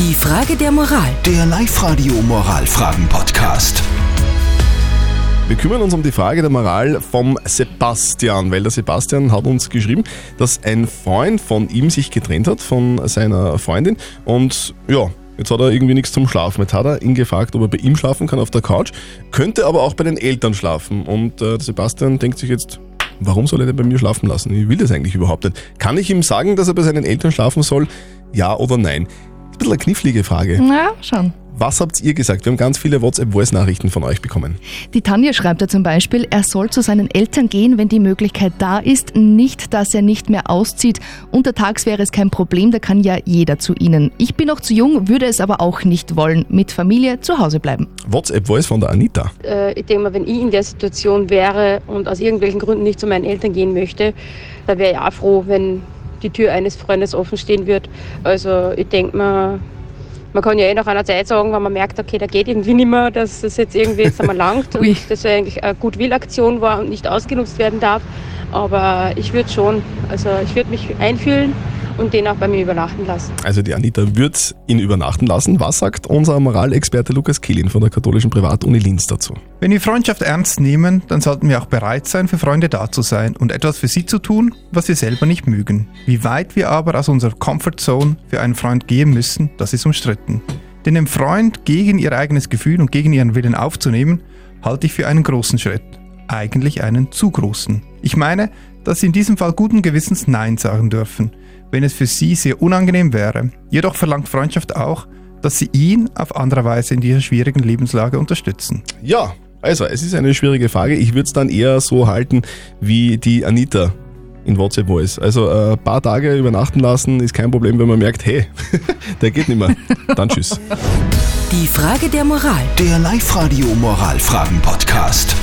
Die Frage der Moral. Der Live-Radio Moralfragen-Podcast. Wir kümmern uns um die Frage der Moral vom Sebastian, weil der Sebastian hat uns geschrieben, dass ein Freund von ihm sich getrennt hat von seiner Freundin und ja, jetzt hat er irgendwie nichts zum Schlafen. Jetzt hat er ihn gefragt, ob er bei ihm schlafen kann auf der Couch, könnte aber auch bei den Eltern schlafen und äh, der Sebastian denkt sich jetzt, warum soll er denn bei mir schlafen lassen? Ich will das eigentlich überhaupt nicht. Kann ich ihm sagen, dass er bei seinen Eltern schlafen soll? Ja oder nein? Bisschen eine knifflige Frage. Na, schon. Was habt ihr gesagt? Wir haben ganz viele WhatsApp-Voice-Nachrichten von euch bekommen. Die Tanja schreibt ja zum Beispiel, er soll zu seinen Eltern gehen, wenn die Möglichkeit da ist. Nicht, dass er nicht mehr auszieht. Untertags wäre es kein Problem, da kann ja jeder zu ihnen. Ich bin noch zu jung, würde es aber auch nicht wollen. Mit Familie zu Hause bleiben. WhatsApp-Voice von der Anita. Äh, ich denke mal, wenn ich in der Situation wäre und aus irgendwelchen Gründen nicht zu meinen Eltern gehen möchte, dann wäre ich auch froh, wenn die Tür eines Freundes offen stehen wird. Also ich denke mal, man kann ja eh nach einer Zeit sagen, wenn man merkt, okay, da geht irgendwie nicht mehr, dass das jetzt irgendwie jetzt einmal langt und das eigentlich eine Gutwillaktion war und nicht ausgenutzt werden darf. Aber ich würde schon, also ich würde mich einfühlen und den auch bei mir übernachten lassen. Also die Anita wird ihn übernachten lassen. Was sagt unser Moralexperte Lukas Kehlin von der katholischen Privatuni Linz dazu? Wenn wir Freundschaft ernst nehmen, dann sollten wir auch bereit sein, für Freunde da zu sein und etwas für sie zu tun, was wir selber nicht mögen. Wie weit wir aber aus unserer Comfortzone für einen Freund gehen müssen, das ist umstritten. Denn den Freund gegen ihr eigenes Gefühl und gegen ihren Willen aufzunehmen, halte ich für einen großen Schritt. Eigentlich einen zu großen. Ich meine, dass sie in diesem Fall guten Gewissens Nein sagen dürfen, wenn es für sie sehr unangenehm wäre. Jedoch verlangt Freundschaft auch, dass sie ihn auf andere Weise in dieser schwierigen Lebenslage unterstützen. Ja, also es ist eine schwierige Frage. Ich würde es dann eher so halten wie die Anita in WhatsApp Voice. Also äh, ein paar Tage übernachten lassen ist kein Problem, wenn man merkt, hey, der geht nicht mehr. Dann tschüss. Die Frage der Moral. Der Live-Radio Moralfragen-Podcast.